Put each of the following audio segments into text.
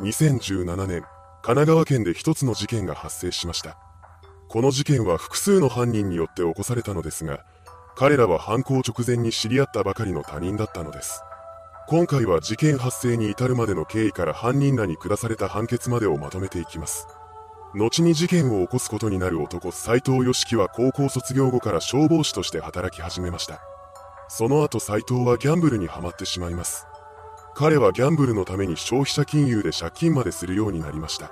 2017年、神奈川県で一つの事件が発生しました。この事件は複数の犯人によって起こされたのですが、彼らは犯行直前に知り合ったばかりの他人だったのです。今回は事件発生に至るまでの経緯から犯人らに下された判決までをまとめていきます。後に事件を起こすことになる男斎藤義樹は高校卒業後から消防士として働き始めました。その後斎藤はギャンブルにはまってしまいます。彼はギャンブルのために消費者金融で借金までするようになりました。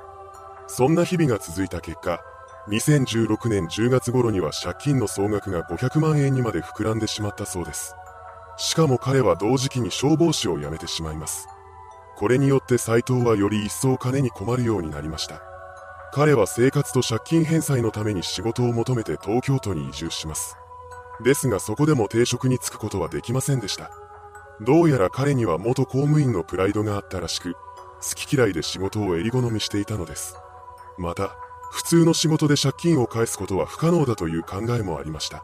そんな日々が続いた結果、2016年10月頃には借金の総額が500万円にまで膨らんでしまったそうです。しかも彼は同時期に消防士を辞めてしまいます。これによって斎藤はより一層金に困るようになりました。彼は生活と借金返済のために仕事を求めて東京都に移住します。ですがそこでも定職に就くことはできませんでした。どうやら彼には元公務員のプライドがあったらしく、好き嫌いで仕事を襟好みしていたのです。また、普通の仕事で借金を返すことは不可能だという考えもありました。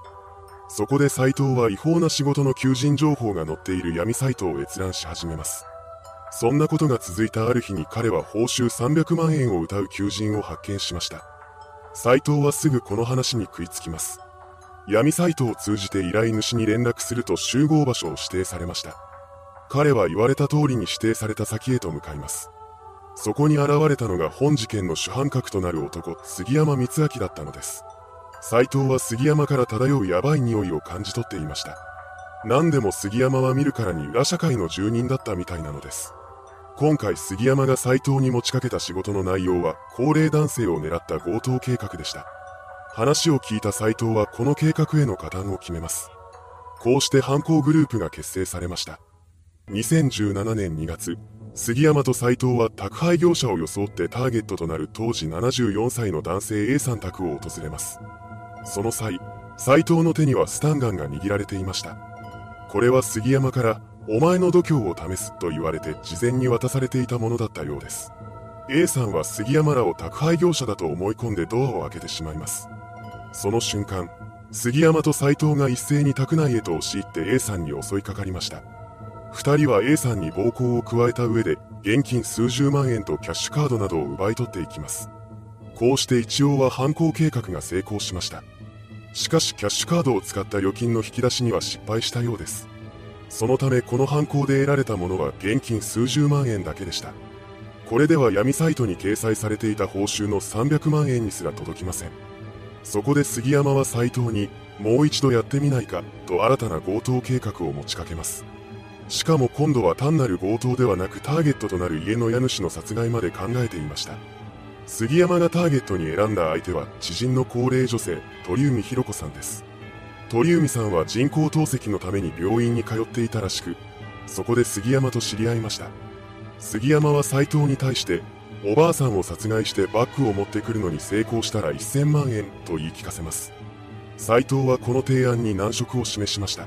そこで斎藤は違法な仕事の求人情報が載っている闇サイトを閲覧し始めます。そんなことが続いたある日に彼は報酬300万円を謳う求人を発見しました。斎藤はすぐこの話に食いつきます。闇サイトを通じて依頼主に連絡すると集合場所を指定されました。彼は言われた通りに指定された先へと向かいます。そこに現れたのが本事件の主犯格となる男、杉山光明だったのです。斎藤は杉山から漂うヤバい匂いを感じ取っていました。何でも杉山は見るからに裏社会の住人だったみたいなのです。今回杉山が斎藤に持ちかけた仕事の内容は高齢男性を狙った強盗計画でした。話を聞いた斎藤はこの計画への加担を決めます。こうして犯行グループが結成されました。2017年2月、杉山と斎藤は宅配業者を装ってターゲットとなる当時74歳の男性 A さん宅を訪れます。その際、斎藤の手にはスタンガンが握られていました。これは杉山からお前の度胸を試すと言われて事前に渡されていたものだったようです。A さんは杉山らを宅配業者だと思い込んでドアを開けてしまいます。その瞬間、杉山と斎藤が一斉に宅内へと押し入って A さんに襲いかかりました。二人は A さんに暴行を加えた上で、現金数十万円とキャッシュカードなどを奪い取っていきます。こうして一応は犯行計画が成功しました。しかしキャッシュカードを使った預金の引き出しには失敗したようです。そのためこの犯行で得られたものは現金数十万円だけでした。これでは闇サイトに掲載されていた報酬の300万円にすら届きません。そこで杉山は斎藤に、もう一度やってみないか、と新たな強盗計画を持ちかけます。しかも今度は単なる強盗ではなくターゲットとなる家の家主の殺害まで考えていました。杉山がターゲットに選んだ相手は知人の高齢女性、鳥海博子さんです。鳥海さんは人工透析のために病院に通っていたらしく、そこで杉山と知り合いました。杉山は斎藤に対しておばあさんを殺害してバッグを持ってくるのに成功したら1000万円と言い聞かせます。斎藤はこの提案に難色を示しました。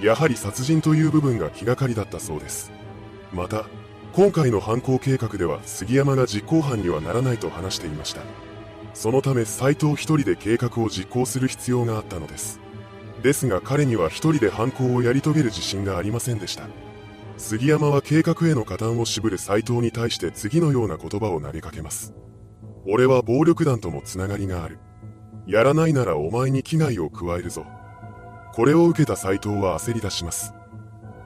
やはり殺人という部分が気がかりだったそうです。また、今回の犯行計画では杉山が実行犯にはならないと話していました。そのため斎藤一人で計画を実行する必要があったのです。ですが彼には一人で犯行をやり遂げる自信がありませんでした。杉山は計画への加担を渋る斎藤に対して次のような言葉を投げかけます。俺は暴力団ともつながりがある。やらないならお前に危害を加えるぞ。これを受けた斎藤は焦り出します。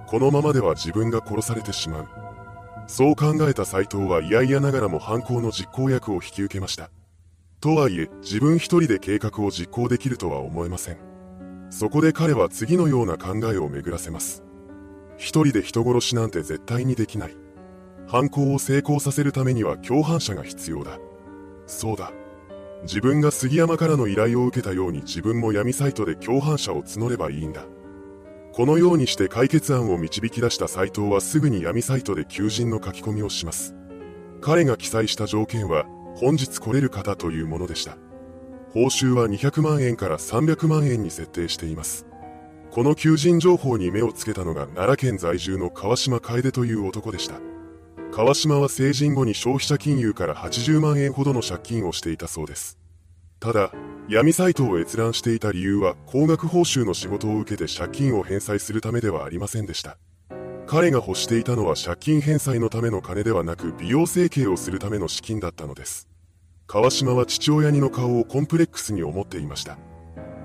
このままでは自分が殺されてしまう。そう考えた斎藤は嫌々ながらも犯行の実行役を引き受けました。とはいえ、自分一人で計画を実行できるとは思えません。そこで彼は次のような考えを巡らせます。一人で人殺しなんて絶対にできない。犯行を成功させるためには共犯者が必要だ。そうだ。自分が杉山からの依頼を受けたように自分も闇サイトで共犯者を募ればいいんだ。このようにして解決案を導き出した斎藤はすぐに闇サイトで求人の書き込みをします。彼が記載した条件は、本日来れる方というものでした。報酬は200万円から300万円に設定しています。この求人情報に目をつけたのが奈良県在住の川島楓という男でした。川島は成人後に消費者金融から80万円ほどの借金をしていたそうです。ただ、闇サイトを閲覧していた理由は高額報酬の仕事を受けて借金を返済するためではありませんでした。彼が欲していたのは借金返済のための金ではなく美容整形をするための資金だったのです。川島は父親にの顔をコンプレックスに思っていました。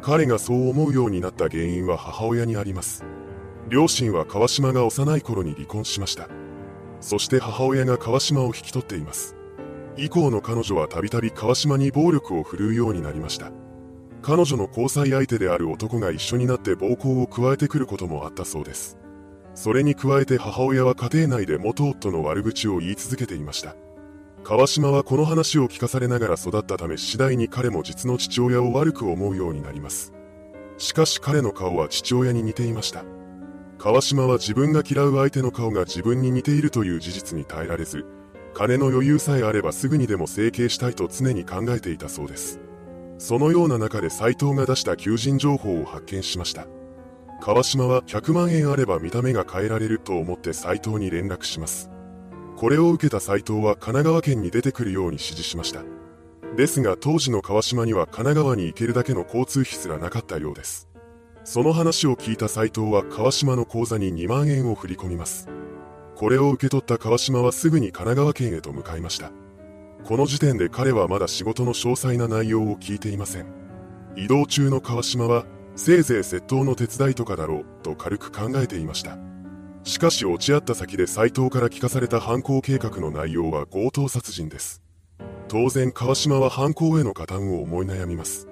彼がそう思うようになった原因は母親にあります。両親は川島が幼い頃に離婚しました。そして母親が川島を引き取っています。以降の彼女はたびたび川島に暴力を振るうようになりました。彼女の交際相手である男が一緒になって暴行を加えてくることもあったそうです。それに加えて母親は家庭内で元夫の悪口を言い続けていました。川島はこの話を聞かされながら育ったため次第に彼も実の父親を悪く思うようになります。しかし彼の顔は父親に似ていました。川島は自分が嫌う相手の顔が自分に似ているという事実に耐えられず、金の余裕さえあればすぐにでも整形したいと常に考えていたそうです。そのような中で斎藤が出した求人情報を発見しました。川島は100万円あれば見た目が変えられると思って斎藤に連絡します。これを受けた斎藤は神奈川県に出てくるように指示しました。ですが当時の川島には神奈川に行けるだけの交通費すらなかったようです。その話を聞いた斎藤は川島の口座に2万円を振り込みます。これを受け取った川島はすぐに神奈川県へと向かいました。この時点で彼はまだ仕事の詳細な内容を聞いていません。移動中の川島は、せいぜい窃盗の手伝いとかだろう、と軽く考えていました。しかし落ち合った先で斎藤から聞かされた犯行計画の内容は強盗殺人です。当然川島は犯行への加担を思い悩みます。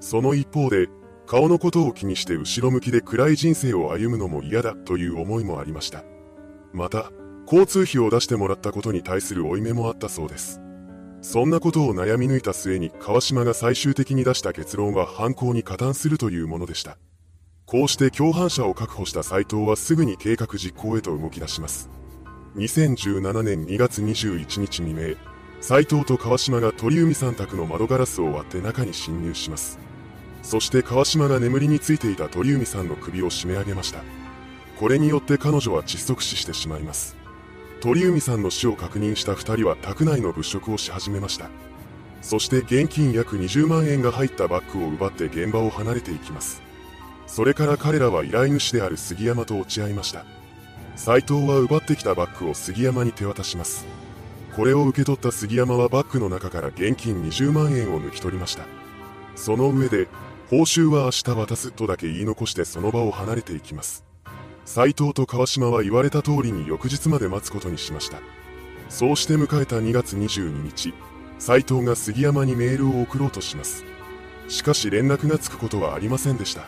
その一方で、顔のことを気にして後ろ向きで暗い人生を歩むのも嫌だという思いもありました。また、交通費を出してもらったことに対する負い目もあったそうです。そんなことを悩み抜いた末に川島が最終的に出した結論は犯行に加担するというものでした。こうして共犯者を確保した斎藤はすぐに計画実行へと動き出します。2017年2月21日未明、斎藤と川島が鳥海さん宅の窓ガラスを割って中に侵入します。そして川島が眠りについていた鳥海さんの首を締め上げました。これによって彼女は窒息死してしまいます。鳥海さんの死を確認した2人は宅内の物色をし始めました。そして現金約20万円が入ったバッグを奪って現場を離れていきます。それから彼らは依頼主である杉山と落ち合いました。斎藤は奪ってきたバッグを杉山に手渡します。これを受け取った杉山はバッグの中から現金20万円を抜き取りました。その上で、報酬は明日渡すとだけ言い残してその場を離れていきます。斎藤と川島は言われた通りに翌日まで待つことにしました。そうして迎えた2月22日、斎藤が杉山にメールを送ろうとします。しかし連絡がつくことはありませんでした。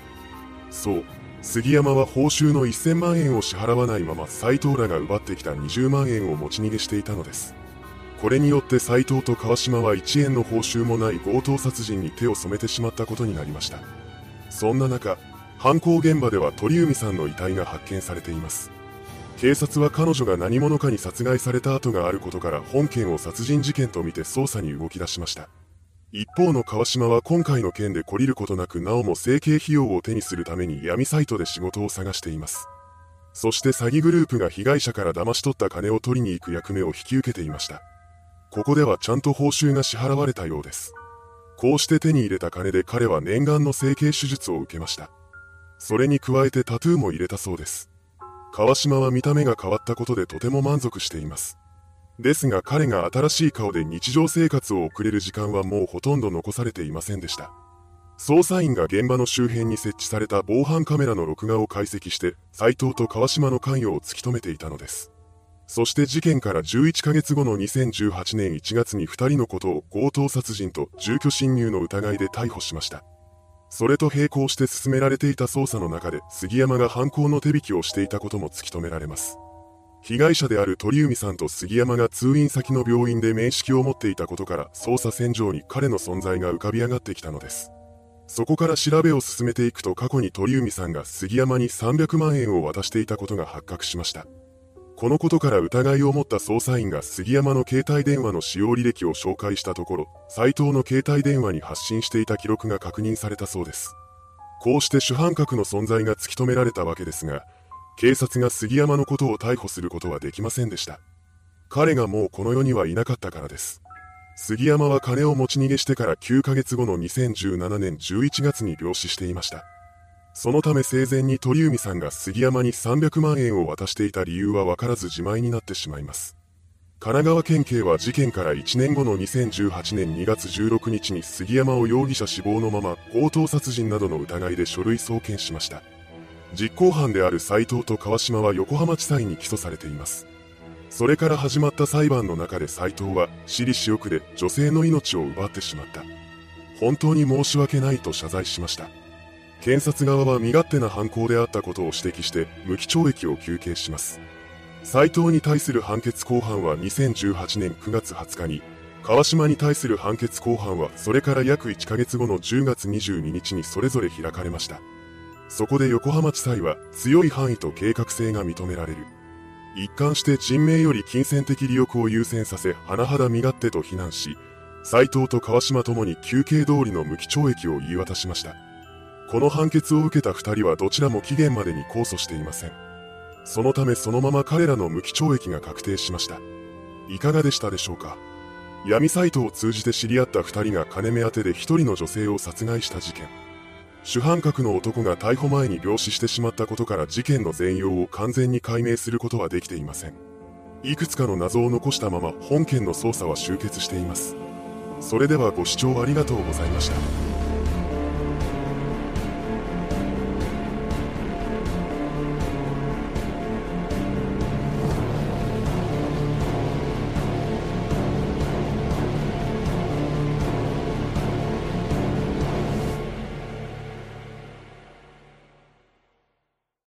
そう、杉山は報酬の1000万円を支払わないまま斎藤らが奪ってきた20万円を持ち逃げしていたのです。これによって斎藤と川島は1円の報酬もない強盗殺人に手を染めてしまったことになりました。そんな中、犯行現場では鳥海さんの遺体が発見されています。警察は彼女が何者かに殺害された跡があることから本件を殺人事件とみて捜査に動き出しました。一方の川島は今回の件で懲りることなくなおも整形費用を手にするために闇サイトで仕事を探しています。そして詐欺グループが被害者から騙し取った金を取りに行く役目を引き受けていました。ここではちゃんと報酬が支払われたようです。こうして手に入れた金で彼は念願の整形手術を受けました。それに加えてタトゥーも入れたそうです。川島は見た目が変わったことでとても満足しています。ですが彼が新しい顔で日常生活を送れる時間はもうほとんど残されていませんでした。捜査員が現場の周辺に設置された防犯カメラの録画を解析して、斎藤と川島の関与を突き止めていたのです。そして事件から11ヶ月後の2018年1月に2人のことを強盗殺人と住居侵入の疑いで逮捕しました。それと並行して進められていた捜査の中で杉山が犯行の手引きをしていたことも突き止められます。被害者である鳥海さんと杉山が通院先の病院で面識を持っていたことから捜査線上に彼の存在が浮かび上がってきたのです。そこから調べを進めていくと過去に鳥海さんが杉山に300万円を渡していたことが発覚しました。このことから疑いを持った捜査員が杉山の携帯電話の使用履歴を紹介したところ、斎藤の携帯電話に発信していた記録が確認されたそうです。こうして主犯格の存在が突き止められたわけですが、警察が杉山のことを逮捕することはできませんでした。彼がもうこの世にはいなかったからです。杉山は金を持ち逃げしてから9ヶ月後の2017年11月に病死していました。そのため生前に鳥海さんが杉山に300万円を渡していた理由は分からず自前になってしまいます。神奈川県警は事件から1年後の2018年2月16日に杉山を容疑者死亡のまま強盗殺人などの疑いで書類送検しました。実行犯である斉藤と川島は横浜地裁に起訴されています。それから始まった裁判の中で斉藤は私利私欲で女性の命を奪ってしまった。本当に申し訳ないと謝罪しました。検察側は身勝手な犯行であったことを指摘して無期懲役を求刑します。斉藤に対する判決公判は2018年9月20日に、川島に対する判決公判はそれから約1ヶ月後の10月22日にそれぞれ開かれました。そこで横浜地裁は強い範囲と計画性が認められる。一貫して人命より金銭的利欲を優先させ、甚だ身勝手と非難し、斉藤と川島ともに休憩通りの無期懲役を言い渡しました。この判決を受けた二人はどちらも期限までに控訴していません。そのためそのまま彼らの無期懲役が確定しました。いかがでしたでしょうか？闇サイトを通じて知り合った二人が金目当てで一人の女性を殺害した事件。主犯格の男が逮捕前に病死してしまったことから事件の全容を完全に解明することはできていません。いくつかの謎を残したまま本件の捜査は終結しています。それではご視聴ありがとうございました。